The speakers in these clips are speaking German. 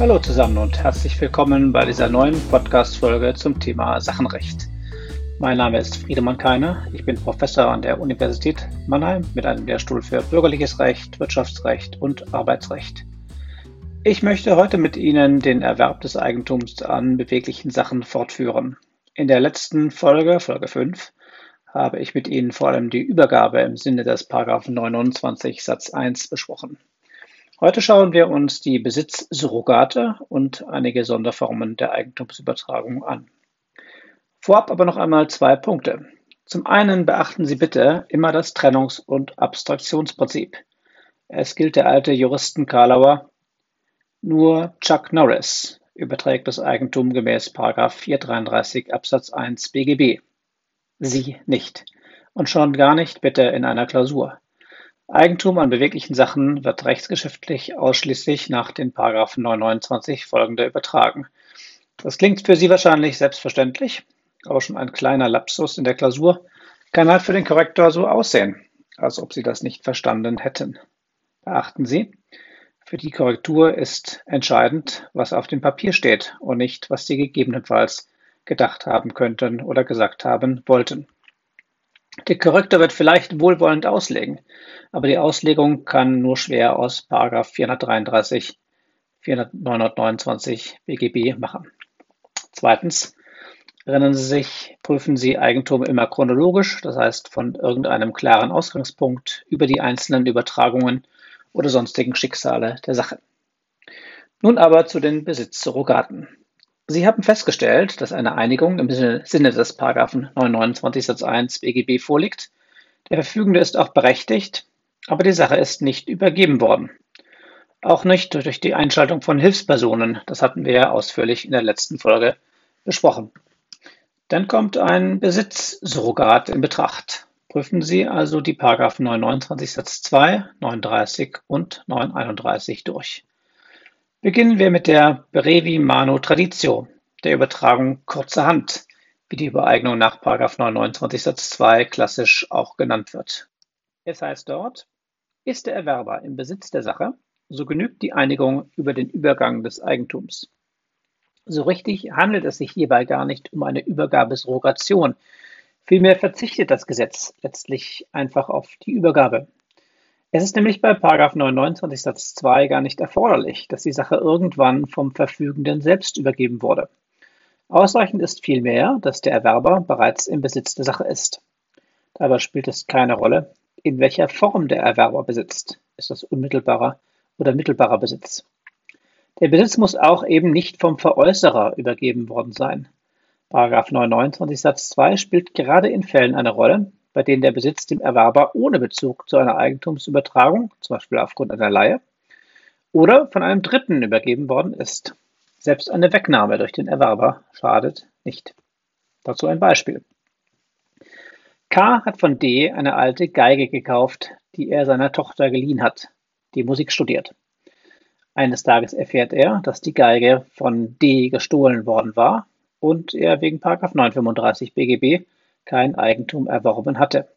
Hallo zusammen und herzlich willkommen bei dieser neuen Podcast-Folge zum Thema Sachenrecht. Mein Name ist Friedemann Keine. Ich bin Professor an der Universität Mannheim mit einem Lehrstuhl für Bürgerliches Recht, Wirtschaftsrecht und Arbeitsrecht. Ich möchte heute mit Ihnen den Erwerb des Eigentums an beweglichen Sachen fortführen. In der letzten Folge, Folge 5, habe ich mit Ihnen vor allem die Übergabe im Sinne des Paragraphen 29 Satz 1 besprochen. Heute schauen wir uns die Besitzsurrogate und einige Sonderformen der Eigentumsübertragung an. Vorab aber noch einmal zwei Punkte. Zum einen beachten Sie bitte immer das Trennungs- und Abstraktionsprinzip. Es gilt der alte Juristen Karlauer, nur Chuck Norris überträgt das Eigentum gemäß 433 Absatz 1 BGB. Sie nicht. Und schon gar nicht bitte in einer Klausur. Eigentum an beweglichen Sachen wird rechtsgeschäftlich ausschließlich nach den Paragraphen 929 folgender übertragen. Das klingt für Sie wahrscheinlich selbstverständlich, aber schon ein kleiner Lapsus in der Klausur kann halt für den Korrektor so aussehen, als ob Sie das nicht verstanden hätten. Beachten Sie, für die Korrektur ist entscheidend, was auf dem Papier steht und nicht, was Sie gegebenenfalls gedacht haben könnten oder gesagt haben wollten. Der Korrektor wird vielleicht wohlwollend auslegen, aber die Auslegung kann nur schwer aus 433, 929 BGB machen. Zweitens, erinnern Sie sich, prüfen Sie Eigentum immer chronologisch, das heißt von irgendeinem klaren Ausgangspunkt über die einzelnen Übertragungen oder sonstigen Schicksale der Sache. Nun aber zu den Besitzsurrogaten. Sie haben festgestellt, dass eine Einigung im Sinne des Paragraphen 929 Satz 1 BGB vorliegt. Der Verfügende ist auch berechtigt, aber die Sache ist nicht übergeben worden. Auch nicht durch die Einschaltung von Hilfspersonen. Das hatten wir ja ausführlich in der letzten Folge besprochen. Dann kommt ein Besitzsurrogat in Betracht. Prüfen Sie also die Paragraphen 929 Satz 2, 39 und 931 durch. Beginnen wir mit der Brevi Mano Traditio, der Übertragung kurzerhand, wie die Übereignung nach 929 Satz 2 klassisch auch genannt wird. Es heißt dort, ist der Erwerber im Besitz der Sache, so genügt die Einigung über den Übergang des Eigentums. So richtig handelt es sich hierbei gar nicht um eine Übergabesrogation. Vielmehr verzichtet das Gesetz letztlich einfach auf die Übergabe. Es ist nämlich bei 929 Satz 2 gar nicht erforderlich, dass die Sache irgendwann vom Verfügenden selbst übergeben wurde. Ausreichend ist vielmehr, dass der Erwerber bereits im Besitz der Sache ist. Dabei spielt es keine Rolle, in welcher Form der Erwerber besitzt. Ist das unmittelbarer oder mittelbarer Besitz? Der Besitz muss auch eben nicht vom Veräußerer übergeben worden sein. Paragraph 929 Satz 2 spielt gerade in Fällen eine Rolle, bei denen der Besitz dem Erwerber ohne Bezug zu einer Eigentumsübertragung, zum Beispiel aufgrund einer Leihe, oder von einem Dritten übergeben worden ist. Selbst eine Wegnahme durch den Erwerber schadet nicht. Dazu ein Beispiel. K hat von D eine alte Geige gekauft, die er seiner Tochter geliehen hat, die Musik studiert. Eines Tages erfährt er, dass die Geige von D gestohlen worden war und er wegen 935 BGB kein Eigentum erworben hatte.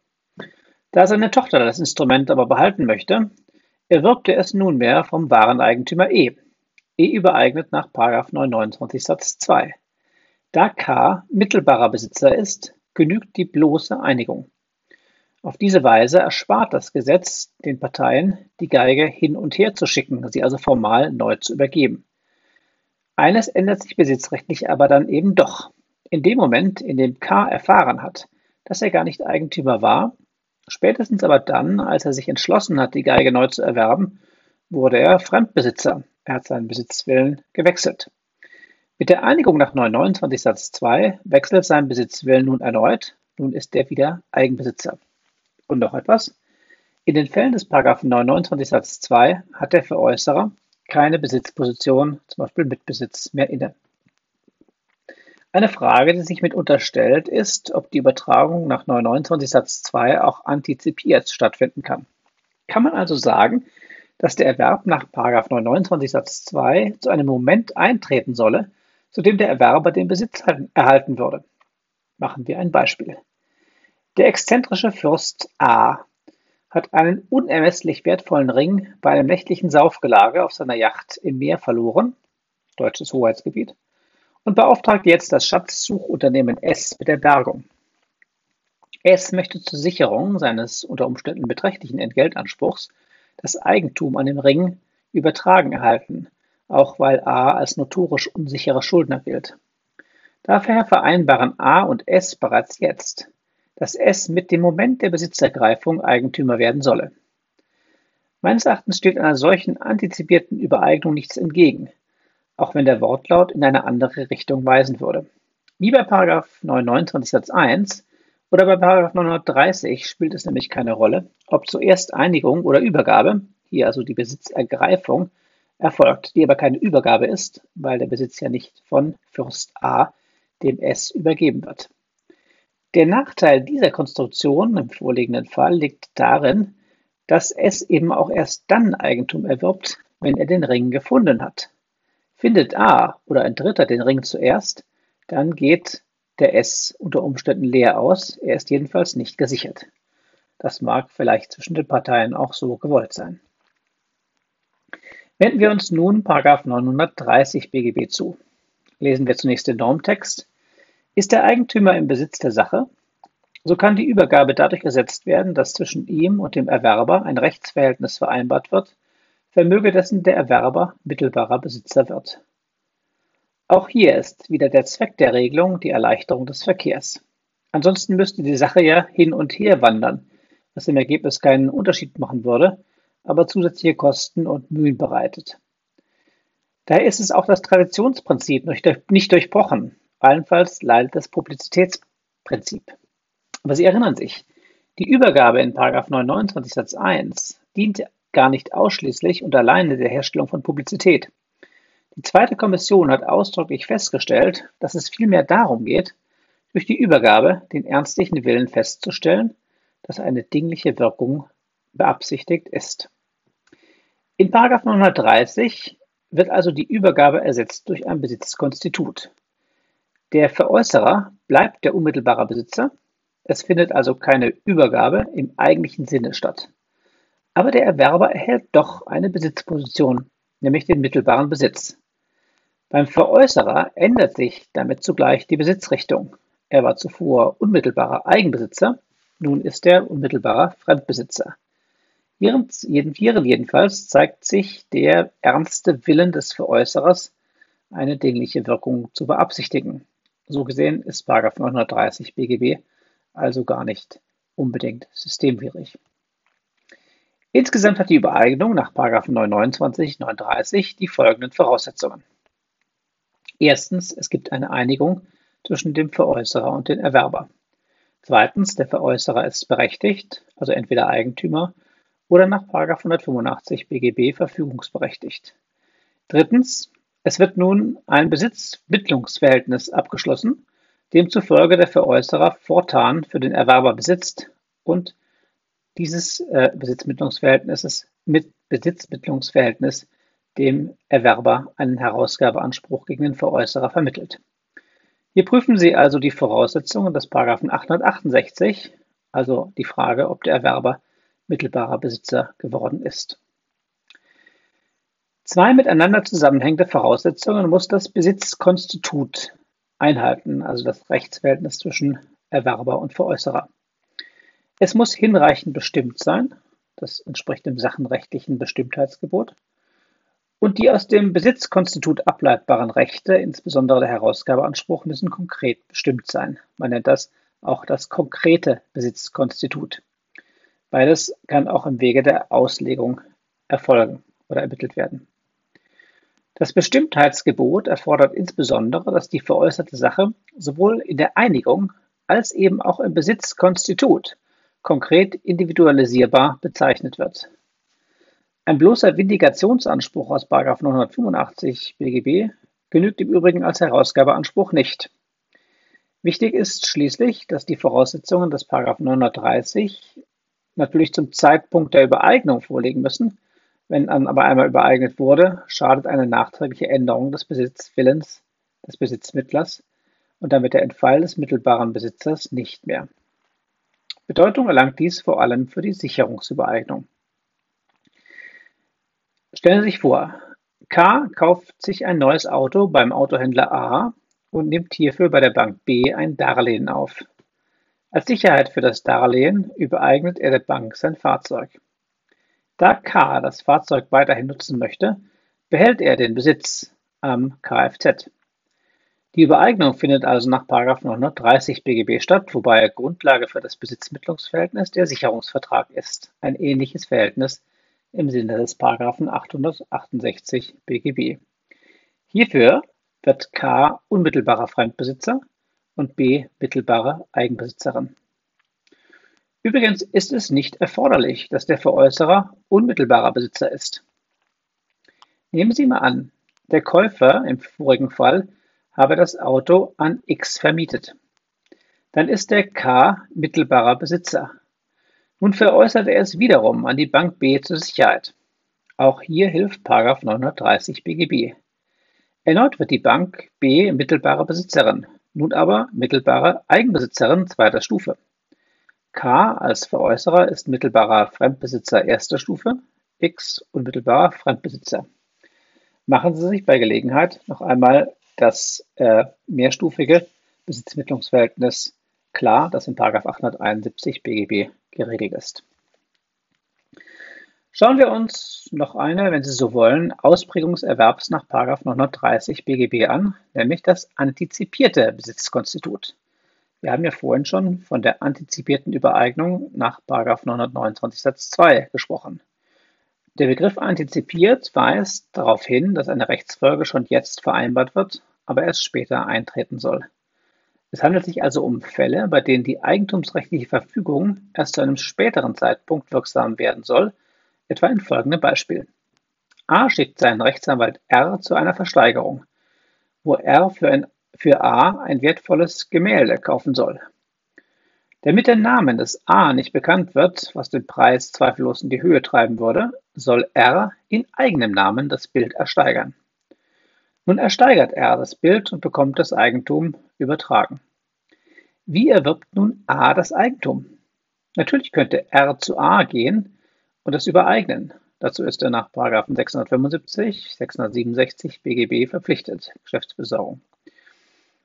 Da seine Tochter das Instrument aber behalten möchte, erwirbt er es nunmehr vom wahren Eigentümer E. E übereignet nach 929 Satz 2. Da K mittelbarer Besitzer ist, genügt die bloße Einigung. Auf diese Weise erspart das Gesetz den Parteien, die Geige hin und her zu schicken, sie also formal neu zu übergeben. Eines ändert sich besitzrechtlich aber dann eben doch. In dem Moment, in dem K erfahren hat, dass er gar nicht Eigentümer war, spätestens aber dann, als er sich entschlossen hat, die Geige neu zu erwerben, wurde er Fremdbesitzer. Er hat seinen Besitzwillen gewechselt. Mit der Einigung nach 929 Satz 2 wechselt sein Besitzwillen nun erneut. Nun ist er wieder Eigenbesitzer. Und noch etwas. In den Fällen des 929 Satz 2 hat der Veräußerer keine Besitzposition, zum Beispiel Mitbesitz, mehr inne. Eine Frage, die sich mitunter stellt, ist, ob die Übertragung nach 929 Satz 2 auch antizipiert stattfinden kann. Kann man also sagen, dass der Erwerb nach 929 Satz 2 zu einem Moment eintreten solle, zu dem der Erwerber den Besitz erhalten würde? Machen wir ein Beispiel. Der exzentrische Fürst A hat einen unermesslich wertvollen Ring bei einem nächtlichen Saufgelage auf seiner Yacht im Meer verloren deutsches Hoheitsgebiet, und beauftragt jetzt das Schatzsuchunternehmen S mit der Bergung. S möchte zur Sicherung seines unter Umständen beträchtlichen Entgeltanspruchs das Eigentum an dem Ring übertragen erhalten, auch weil A als notorisch unsicherer Schuldner gilt. Daher vereinbaren A und S bereits jetzt, dass S mit dem Moment der Besitzergreifung Eigentümer werden solle. Meines Erachtens steht einer solchen antizipierten Übereignung nichts entgegen, auch wenn der Wortlaut in eine andere Richtung weisen würde. Wie bei 929 Satz 1 oder bei 930 spielt es nämlich keine Rolle, ob zuerst Einigung oder Übergabe, hier also die Besitzergreifung, erfolgt, die aber keine Übergabe ist, weil der Besitz ja nicht von Fürst A dem S übergeben wird. Der Nachteil dieser Konstruktion im vorliegenden Fall liegt darin, dass S eben auch erst dann Eigentum erwirbt, wenn er den Ring gefunden hat. Findet A oder ein Dritter den Ring zuerst, dann geht der S unter Umständen leer aus, er ist jedenfalls nicht gesichert. Das mag vielleicht zwischen den Parteien auch so gewollt sein. Wenden wir uns nun 930 BGB zu. Lesen wir zunächst den Normtext. Ist der Eigentümer im Besitz der Sache, so kann die Übergabe dadurch ersetzt werden, dass zwischen ihm und dem Erwerber ein Rechtsverhältnis vereinbart wird, vermöge dessen der Erwerber mittelbarer Besitzer wird. Auch hier ist wieder der Zweck der Regelung die Erleichterung des Verkehrs. Ansonsten müsste die Sache ja hin und her wandern, was im Ergebnis keinen Unterschied machen würde, aber zusätzliche Kosten und Mühen bereitet. Daher ist es auch das Traditionsprinzip nicht durchbrochen. Allenfalls leidet das Publizitätsprinzip. Aber Sie erinnern sich, die Übergabe in 929 Satz 1 dient gar nicht ausschließlich und alleine der Herstellung von Publizität. Die zweite Kommission hat ausdrücklich festgestellt, dass es vielmehr darum geht, durch die Übergabe den ernstlichen Willen festzustellen, dass eine dingliche Wirkung beabsichtigt ist. In 930 wird also die Übergabe ersetzt durch ein Besitzkonstitut. Der Veräußerer bleibt der unmittelbare Besitzer, es findet also keine Übergabe im eigentlichen Sinne statt. Aber der Erwerber erhält doch eine Besitzposition, nämlich den mittelbaren Besitz. Beim Veräußerer ändert sich damit zugleich die Besitzrichtung. Er war zuvor unmittelbarer Eigenbesitzer, nun ist er unmittelbarer Fremdbesitzer. Hierin, jedenfalls zeigt sich der ernste Willen des Veräußerers, eine dingliche Wirkung zu beabsichtigen. So gesehen ist 930 BGB also gar nicht unbedingt systemwidrig. Insgesamt hat die Übereignung nach 929, 39 die folgenden Voraussetzungen. Erstens, es gibt eine Einigung zwischen dem Veräußerer und dem Erwerber. Zweitens, der Veräußerer ist berechtigt, also entweder Eigentümer oder nach 185 BGB verfügungsberechtigt. Drittens, es wird nun ein Besitzmittlungsverhältnis abgeschlossen, demzufolge der Veräußerer fortan für den Erwerber besitzt und dieses äh, Besitzmittlungsverhältnis mit Besitzmittlungsverhältnis dem Erwerber einen Herausgabeanspruch gegen den Veräußerer vermittelt. Hier prüfen Sie also die Voraussetzungen des 868, also die Frage, ob der Erwerber mittelbarer Besitzer geworden ist. Zwei miteinander zusammenhängende Voraussetzungen muss das Besitzkonstitut einhalten, also das Rechtsverhältnis zwischen Erwerber und Veräußerer. Es muss hinreichend bestimmt sein, das entspricht dem sachenrechtlichen Bestimmtheitsgebot, und die aus dem Besitzkonstitut ableitbaren Rechte, insbesondere der Herausgabeanspruch, müssen konkret bestimmt sein. Man nennt das auch das konkrete Besitzkonstitut. Beides kann auch im Wege der Auslegung erfolgen oder ermittelt werden. Das Bestimmtheitsgebot erfordert insbesondere, dass die veräußerte Sache sowohl in der Einigung als eben auch im Besitzkonstitut konkret individualisierbar bezeichnet wird. Ein bloßer Vindikationsanspruch aus 985 BGB genügt im Übrigen als Herausgabeanspruch nicht. Wichtig ist schließlich, dass die Voraussetzungen des 930 natürlich zum Zeitpunkt der Übereignung vorliegen müssen, wenn dann aber einmal übereignet wurde, schadet eine nachträgliche Änderung des Besitzwillens des Besitzmittlers und damit der Entfall des mittelbaren Besitzers nicht mehr. Bedeutung erlangt dies vor allem für die Sicherungsübereignung. Stellen Sie sich vor, K kauft sich ein neues Auto beim Autohändler A und nimmt hierfür bei der Bank B ein Darlehen auf. Als Sicherheit für das Darlehen übereignet er der Bank sein Fahrzeug. Da K das Fahrzeug weiterhin nutzen möchte, behält er den Besitz am Kfz. Die Übereignung findet also nach 930 BGB statt, wobei Grundlage für das Besitzmittlungsverhältnis der Sicherungsvertrag ist, ein ähnliches Verhältnis im Sinne des 868 BGB. Hierfür wird K unmittelbarer Fremdbesitzer und B mittelbare Eigenbesitzerin. Übrigens ist es nicht erforderlich, dass der Veräußerer unmittelbarer Besitzer ist. Nehmen Sie mal an, der Käufer im vorigen Fall habe das Auto an X vermietet. Dann ist der K mittelbarer Besitzer. Nun veräußert er es wiederum an die Bank B zur Sicherheit. Auch hier hilft 930 BGB. Erneut wird die Bank B mittelbare Besitzerin, nun aber mittelbare Eigenbesitzerin zweiter Stufe. K als Veräußerer ist mittelbarer Fremdbesitzer erster Stufe, X unmittelbarer Fremdbesitzer. Machen Sie sich bei Gelegenheit noch einmal das äh, mehrstufige Besitzmittlungsverhältnis klar, das in 871 BGB geregelt ist. Schauen wir uns noch eine, wenn Sie so wollen, Ausprägung des Erwerbs nach 930 BGB an, nämlich das antizipierte Besitzkonstitut. Wir haben ja vorhin schon von der antizipierten Übereignung nach 929 Satz 2 gesprochen. Der Begriff antizipiert weist darauf hin, dass eine Rechtsfolge schon jetzt vereinbart wird, aber erst später eintreten soll. Es handelt sich also um Fälle, bei denen die eigentumsrechtliche Verfügung erst zu einem späteren Zeitpunkt wirksam werden soll, etwa in folgendem Beispiel. A schickt seinen Rechtsanwalt R zu einer Versteigerung, wo R für, ein, für A ein wertvolles Gemälde kaufen soll. Damit der Name des A nicht bekannt wird, was den Preis zweifellos in die Höhe treiben würde, soll R in eigenem Namen das Bild ersteigern. Nun ersteigert R das Bild und bekommt das Eigentum übertragen. Wie erwirbt nun A das Eigentum? Natürlich könnte R zu A gehen und es übereignen. Dazu ist er nach 675, 667 BGB verpflichtet, Geschäftsbesorgung.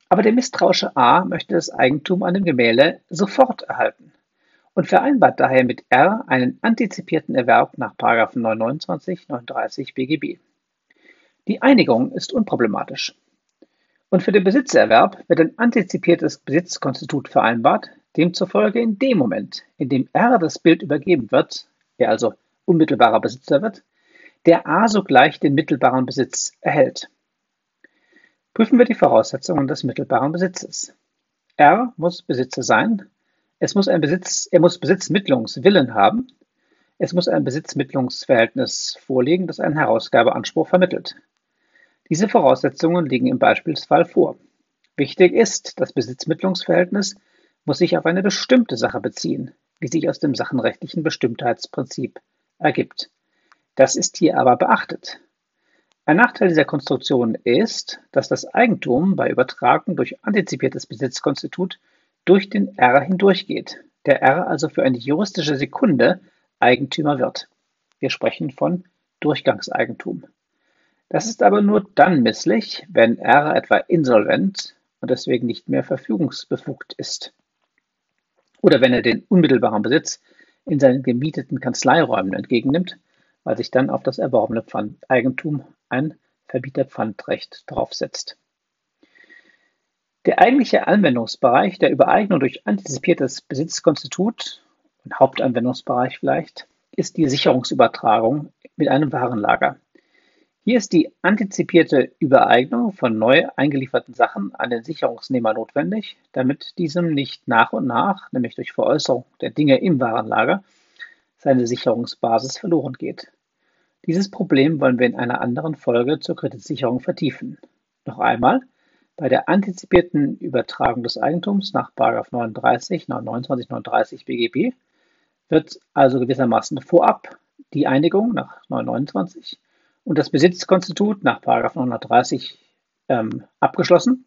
Aber der misstrauische A möchte das Eigentum an dem Gemälde sofort erhalten und vereinbart daher mit R einen antizipierten Erwerb nach 929, 39 BGB. Die Einigung ist unproblematisch. Und für den Besitzerwerb wird ein antizipiertes Besitzkonstitut vereinbart, demzufolge in dem Moment, in dem R das Bild übergeben wird, er also unmittelbarer Besitzer wird, der A sogleich den mittelbaren Besitz erhält. Prüfen wir die Voraussetzungen des mittelbaren Besitzes. R muss Besitzer sein. Es muss ein Besitz, er muss Besitzmittlungswillen haben. Es muss ein Besitzmittlungsverhältnis vorliegen, das einen Herausgabeanspruch vermittelt. Diese Voraussetzungen liegen im Beispielsfall vor. Wichtig ist, das Besitzmittlungsverhältnis muss sich auf eine bestimmte Sache beziehen, wie sich aus dem sachenrechtlichen Bestimmtheitsprinzip ergibt. Das ist hier aber beachtet. Ein Nachteil dieser Konstruktion ist, dass das Eigentum bei Übertragung durch antizipiertes Besitzkonstitut durch den R hindurchgeht, der R also für eine juristische Sekunde Eigentümer wird. Wir sprechen von Durchgangseigentum. Das ist aber nur dann misslich, wenn R etwa insolvent und deswegen nicht mehr verfügungsbefugt ist. Oder wenn er den unmittelbaren Besitz in seinen gemieteten Kanzleiräumen entgegennimmt, weil sich dann auf das erworbene Eigentum ein Verbieterpfandrecht draufsetzt. Der eigentliche Anwendungsbereich der Übereignung durch antizipiertes Besitzkonstitut und Hauptanwendungsbereich vielleicht ist die Sicherungsübertragung mit einem Warenlager. Hier ist die antizipierte Übereignung von neu eingelieferten Sachen an den Sicherungsnehmer notwendig, damit diesem nicht nach und nach, nämlich durch Veräußerung der Dinge im Warenlager, seine Sicherungsbasis verloren geht. Dieses Problem wollen wir in einer anderen Folge zur Kreditsicherung vertiefen. Noch einmal, bei der antizipierten Übertragung des Eigentums nach 39, 29, 39 BGB wird also gewissermaßen vorab die Einigung nach 929 und das Besitzkonstitut nach 930 ähm, abgeschlossen,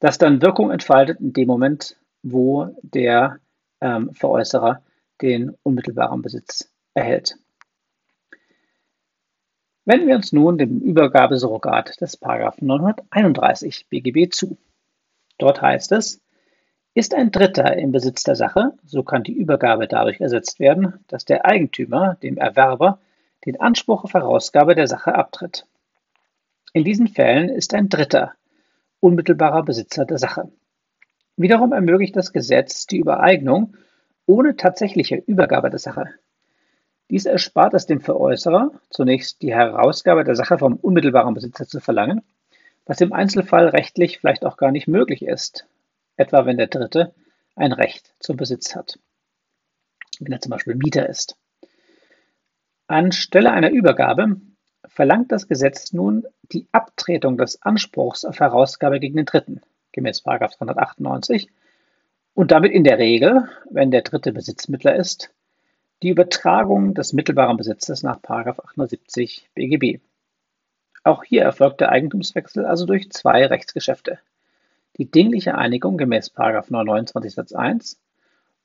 das dann Wirkung entfaltet in dem Moment, wo der ähm, Veräußerer den unmittelbaren Besitz erhält. Wenden wir uns nun dem Übergabesurrogat des 931 BGB zu. Dort heißt es, ist ein Dritter im Besitz der Sache, so kann die Übergabe dadurch ersetzt werden, dass der Eigentümer dem Erwerber den Anspruch auf Herausgabe der Sache abtritt. In diesen Fällen ist ein Dritter unmittelbarer Besitzer der Sache. Wiederum ermöglicht das Gesetz die Übereignung ohne tatsächliche Übergabe der Sache. Dies erspart es dem Veräußerer, zunächst die Herausgabe der Sache vom unmittelbaren Besitzer zu verlangen, was im Einzelfall rechtlich vielleicht auch gar nicht möglich ist, etwa wenn der Dritte ein Recht zum Besitz hat, wenn er zum Beispiel Mieter ist. Anstelle einer Übergabe verlangt das Gesetz nun die Abtretung des Anspruchs auf Herausgabe gegen den Dritten, gemäß 398, und damit in der Regel, wenn der Dritte Besitzmittler ist, die Übertragung des mittelbaren Besitzes nach 870 BGB. Auch hier erfolgt der Eigentumswechsel also durch zwei Rechtsgeschäfte. Die dingliche Einigung gemäß 929 Satz 1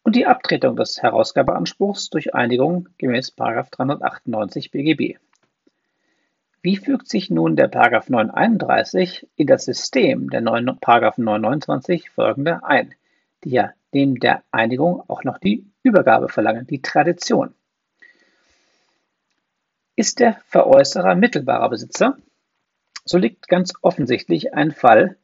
und die Abtretung des Herausgabeanspruchs durch Einigung gemäß 398 BGB. Wie fügt sich nun der 931 in das System der 929 folgende ein, die ja neben der Einigung auch noch die Übergabe verlangen, die Tradition. Ist der Veräußerer mittelbarer Besitzer, so liegt ganz offensichtlich ein Fall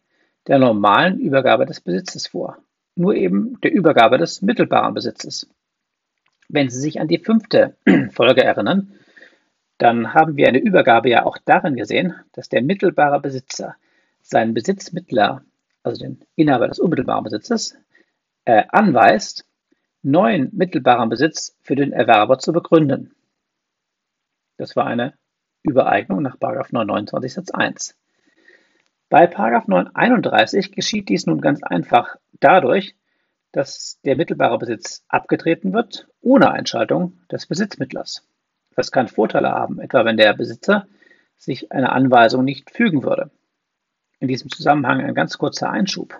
der normalen Übergabe des Besitzes vor, nur eben der Übergabe des mittelbaren Besitzes. Wenn Sie sich an die fünfte Folge erinnern, dann haben wir eine Übergabe ja auch darin gesehen, dass der mittelbare Besitzer seinen Besitzmittler, also den Inhaber des unmittelbaren Besitzes, äh, anweist, neuen mittelbaren Besitz für den Erwerber zu begründen. Das war eine Übereignung nach 929 Satz 1. Bei 931 geschieht dies nun ganz einfach dadurch, dass der mittelbare Besitz abgetreten wird, ohne Einschaltung des Besitzmittlers. Das kann Vorteile haben, etwa wenn der Besitzer sich einer Anweisung nicht fügen würde. In diesem Zusammenhang ein ganz kurzer Einschub.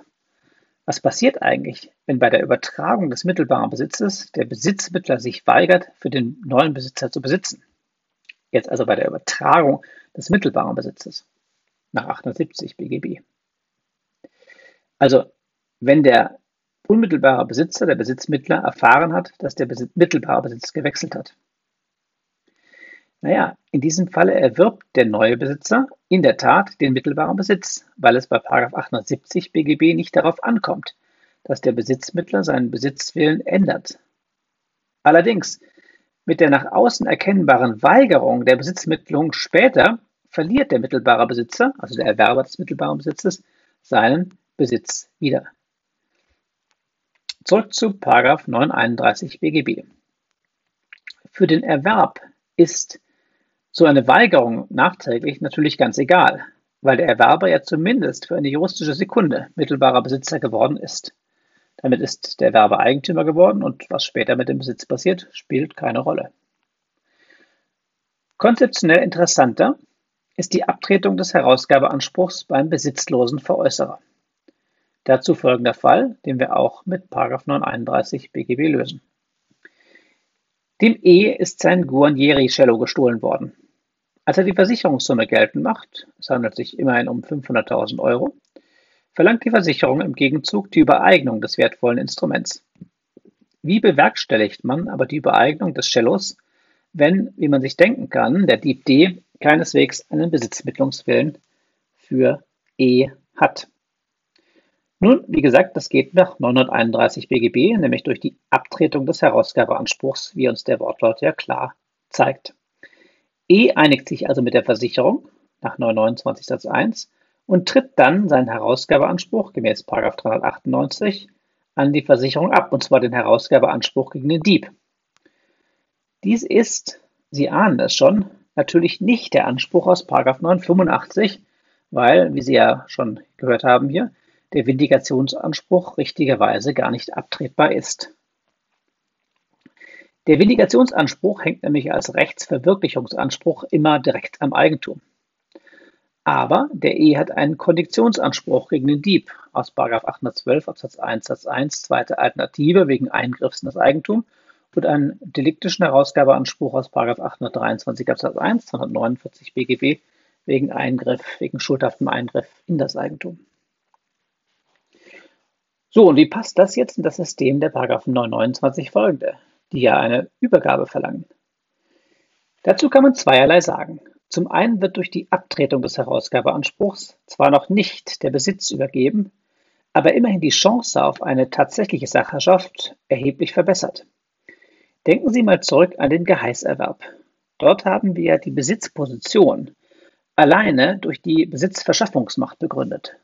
Was passiert eigentlich, wenn bei der Übertragung des mittelbaren Besitzes der Besitzmittler sich weigert, für den neuen Besitzer zu besitzen? Jetzt also bei der Übertragung des mittelbaren Besitzes nach 870 BGB. Also, wenn der unmittelbare Besitzer, der Besitzmittler, erfahren hat, dass der mittelbare Besitz gewechselt hat. Naja, in diesem Falle erwirbt der neue Besitzer in der Tat den mittelbaren Besitz, weil es bei 870 BGB nicht darauf ankommt, dass der Besitzmittler seinen Besitzwillen ändert. Allerdings, mit der nach außen erkennbaren Weigerung der Besitzmittlung später verliert der mittelbare Besitzer, also der Erwerber des mittelbaren Besitzes, seinen Besitz wieder. Zurück zu 931 BGB. Für den Erwerb ist so eine Weigerung nachträglich natürlich ganz egal, weil der Erwerber ja zumindest für eine juristische Sekunde mittelbarer Besitzer geworden ist. Damit ist der Erwerber Eigentümer geworden und was später mit dem Besitz passiert, spielt keine Rolle. Konzeptionell interessanter ist die Abtretung des Herausgabeanspruchs beim besitzlosen Veräußerer. Dazu folgender Fall, den wir auch mit 931 BGB lösen. Dem E ist sein Guarnieri-Cello gestohlen worden. Als er die Versicherungssumme geltend macht, es handelt sich immerhin um 500.000 Euro, verlangt die Versicherung im Gegenzug die Übereignung des wertvollen Instruments. Wie bewerkstelligt man aber die Übereignung des Cellos, wenn, wie man sich denken kann, der Dieb D keineswegs einen Besitzmittlungswillen für E hat? Nun, wie gesagt, das geht nach 931 BGB, nämlich durch die Abtretung des Herausgabeanspruchs, wie uns der Wortlaut ja klar zeigt. E einigt sich also mit der Versicherung nach 929 Satz 1 und tritt dann seinen Herausgabeanspruch gemäß 398 an die Versicherung ab, und zwar den Herausgabeanspruch gegen den Dieb. Dies ist, Sie ahnen es schon, natürlich nicht der Anspruch aus 985, weil, wie Sie ja schon gehört haben hier, der Vindikationsanspruch richtigerweise gar nicht abtretbar ist. Der Vindikationsanspruch hängt nämlich als Rechtsverwirklichungsanspruch immer direkt am Eigentum. Aber der E hat einen Kondiktionsanspruch gegen den Dieb aus 812 Absatz 1 Satz 1 zweite Alternative wegen Eingriffs in das Eigentum und einen deliktischen Herausgabeanspruch aus 823 Absatz 1, 249 BGB wegen Eingriff, wegen schuldhaftem Eingriff in das Eigentum. So, und wie passt das jetzt in das System der Paragraphen 929 folgende, die ja eine Übergabe verlangen? Dazu kann man zweierlei sagen. Zum einen wird durch die Abtretung des Herausgabeanspruchs zwar noch nicht der Besitz übergeben, aber immerhin die Chance auf eine tatsächliche Sachherrschaft erheblich verbessert. Denken Sie mal zurück an den Geheißerwerb. Dort haben wir die Besitzposition alleine durch die Besitzverschaffungsmacht begründet.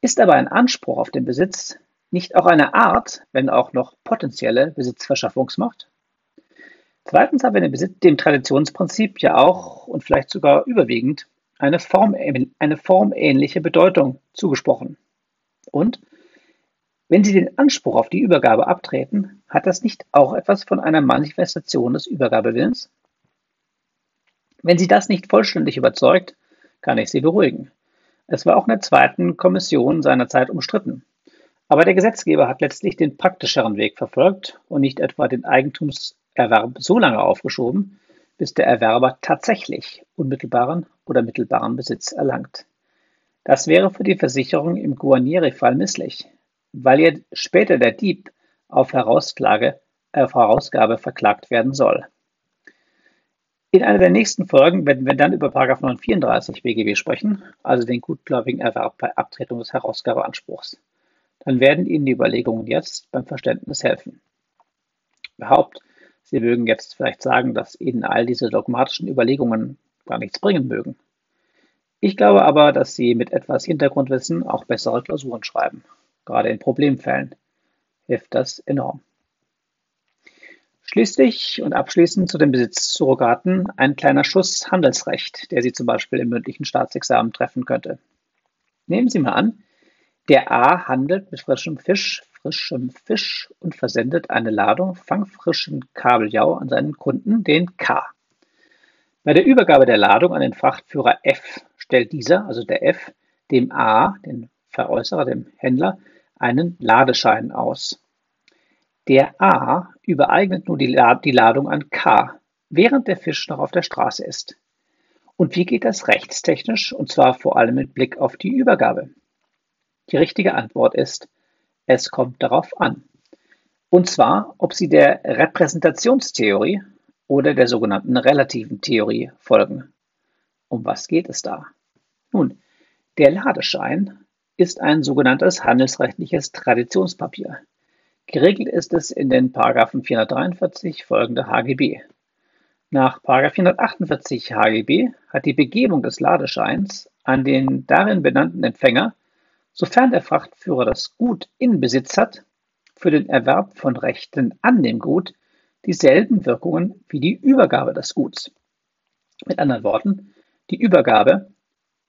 Ist aber ein Anspruch auf den Besitz nicht auch eine Art, wenn auch noch potenzielle Besitzverschaffungsmacht? Zweitens haben wir dem, dem Traditionsprinzip ja auch und vielleicht sogar überwiegend eine, Form, eine formähnliche Bedeutung zugesprochen. Und wenn Sie den Anspruch auf die Übergabe abtreten, hat das nicht auch etwas von einer Manifestation des Übergabewillens? Wenn Sie das nicht vollständig überzeugt, kann ich Sie beruhigen. Es war auch in der zweiten Kommission seinerzeit umstritten. Aber der Gesetzgeber hat letztlich den praktischeren Weg verfolgt und nicht etwa den Eigentumserwerb so lange aufgeschoben, bis der Erwerber tatsächlich unmittelbaren oder mittelbaren Besitz erlangt. Das wäre für die Versicherung im Guarnieri-Fall misslich, weil ja später der Dieb auf Herausklage, äh, Herausgabe verklagt werden soll. In einer der nächsten Folgen werden wir dann über 934 BGB sprechen, also den gutgläubigen Erwerb bei Abtretung des Herausgabeanspruchs. Dann werden Ihnen die Überlegungen jetzt beim Verständnis helfen. Überhaupt, Sie mögen jetzt vielleicht sagen, dass Ihnen all diese dogmatischen Überlegungen gar nichts bringen mögen. Ich glaube aber, dass Sie mit etwas Hintergrundwissen auch bessere Klausuren schreiben. Gerade in Problemfällen hilft das enorm. Schließlich und abschließend zu den Besitzsurrogaten ein kleiner Schuss Handelsrecht, der Sie zum Beispiel im mündlichen Staatsexamen treffen könnte. Nehmen Sie mal an, der A handelt mit frischem Fisch, frischem Fisch und versendet eine Ladung fangfrischen Kabeljau an seinen Kunden, den K. Bei der Übergabe der Ladung an den Frachtführer F stellt dieser, also der F, dem A, den Veräußerer, dem Händler, einen Ladeschein aus. Der A übereignet nun die Ladung an K, während der Fisch noch auf der Straße ist. Und wie geht das rechtstechnisch, und zwar vor allem mit Blick auf die Übergabe? Die richtige Antwort ist, es kommt darauf an. Und zwar, ob Sie der Repräsentationstheorie oder der sogenannten relativen Theorie folgen. Um was geht es da? Nun, der Ladeschein ist ein sogenanntes handelsrechtliches Traditionspapier. Geregelt ist es in den Paragraphen 443 folgende HGB. Nach 448 HGB hat die Begebung des Ladescheins an den darin benannten Empfänger, sofern der Frachtführer das Gut in Besitz hat, für den Erwerb von Rechten an dem Gut dieselben Wirkungen wie die Übergabe des Guts. Mit anderen Worten, die Übergabe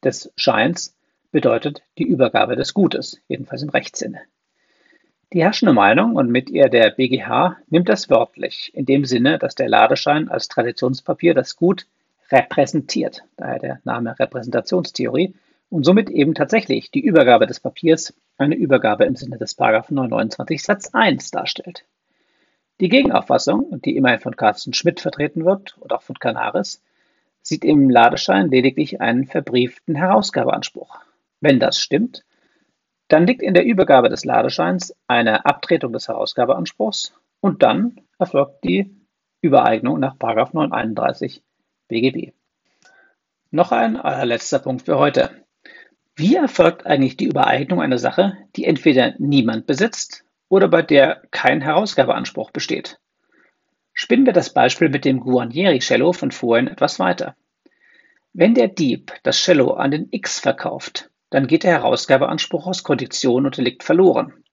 des Scheins bedeutet die Übergabe des Gutes, jedenfalls im Rechtssinne. Die herrschende Meinung und mit ihr der BGH nimmt das wörtlich, in dem Sinne, dass der Ladeschein als Traditionspapier das Gut repräsentiert, daher der Name Repräsentationstheorie, und somit eben tatsächlich die Übergabe des Papiers eine Übergabe im Sinne des 929 Satz 1 darstellt. Die Gegenauffassung, die immerhin von Carsten Schmidt vertreten wird und auch von Canaris, sieht im Ladeschein lediglich einen verbrieften Herausgabeanspruch. Wenn das stimmt, dann liegt in der Übergabe des Ladescheins eine Abtretung des Herausgabeanspruchs und dann erfolgt die Übereignung nach 931 BGB. Noch ein allerletzter Punkt für heute. Wie erfolgt eigentlich die Übereignung einer Sache, die entweder niemand besitzt oder bei der kein Herausgabeanspruch besteht? Spinnen wir das Beispiel mit dem Guarnieri-Cello von vorhin etwas weiter. Wenn der Dieb das Cello an den X verkauft, dann geht der Herausgabeanspruch aus Kondition und Delikt verloren.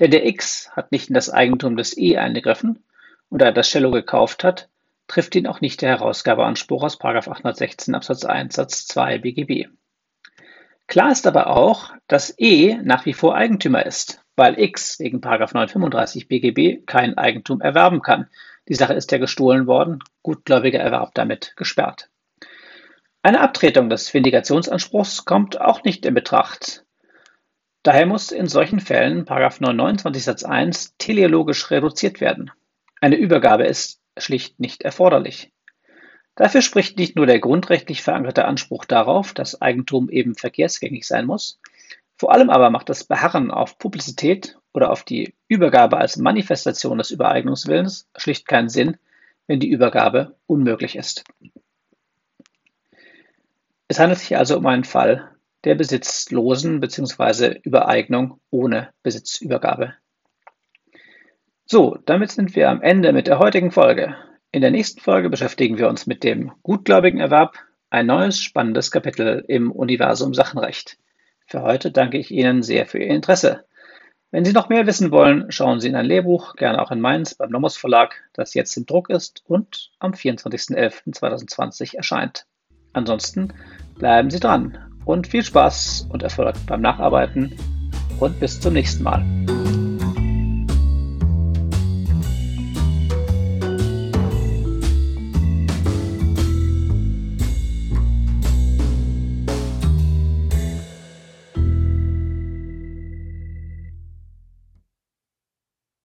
Denn der X hat nicht in das Eigentum des E eingegriffen und da er das Cello gekauft hat, trifft ihn auch nicht der Herausgabeanspruch aus 816 Absatz 1 Satz 2 BGB. Klar ist aber auch, dass E nach wie vor Eigentümer ist, weil X wegen 935 BGB kein Eigentum erwerben kann. Die Sache ist ja gestohlen worden, gutgläubiger Erwerb damit gesperrt. Eine Abtretung des Vindikationsanspruchs kommt auch nicht in Betracht. Daher muss in solchen Fällen 929 Satz 1 teleologisch reduziert werden. Eine Übergabe ist schlicht nicht erforderlich. Dafür spricht nicht nur der grundrechtlich verankerte Anspruch darauf, dass Eigentum eben verkehrsgängig sein muss, vor allem aber macht das Beharren auf Publizität oder auf die Übergabe als Manifestation des Übereignungswillens schlicht keinen Sinn, wenn die Übergabe unmöglich ist. Es handelt sich also um einen Fall der besitzlosen bzw. Übereignung ohne Besitzübergabe. So, damit sind wir am Ende mit der heutigen Folge. In der nächsten Folge beschäftigen wir uns mit dem gutgläubigen Erwerb, ein neues spannendes Kapitel im Universum Sachenrecht. Für heute danke ich Ihnen sehr für Ihr Interesse. Wenn Sie noch mehr wissen wollen, schauen Sie in ein Lehrbuch, gerne auch in Mainz beim Nomos Verlag, das jetzt im Druck ist und am 24.11.2020 erscheint. Ansonsten bleiben Sie dran und viel Spaß und Erfolg beim Nacharbeiten und bis zum nächsten Mal.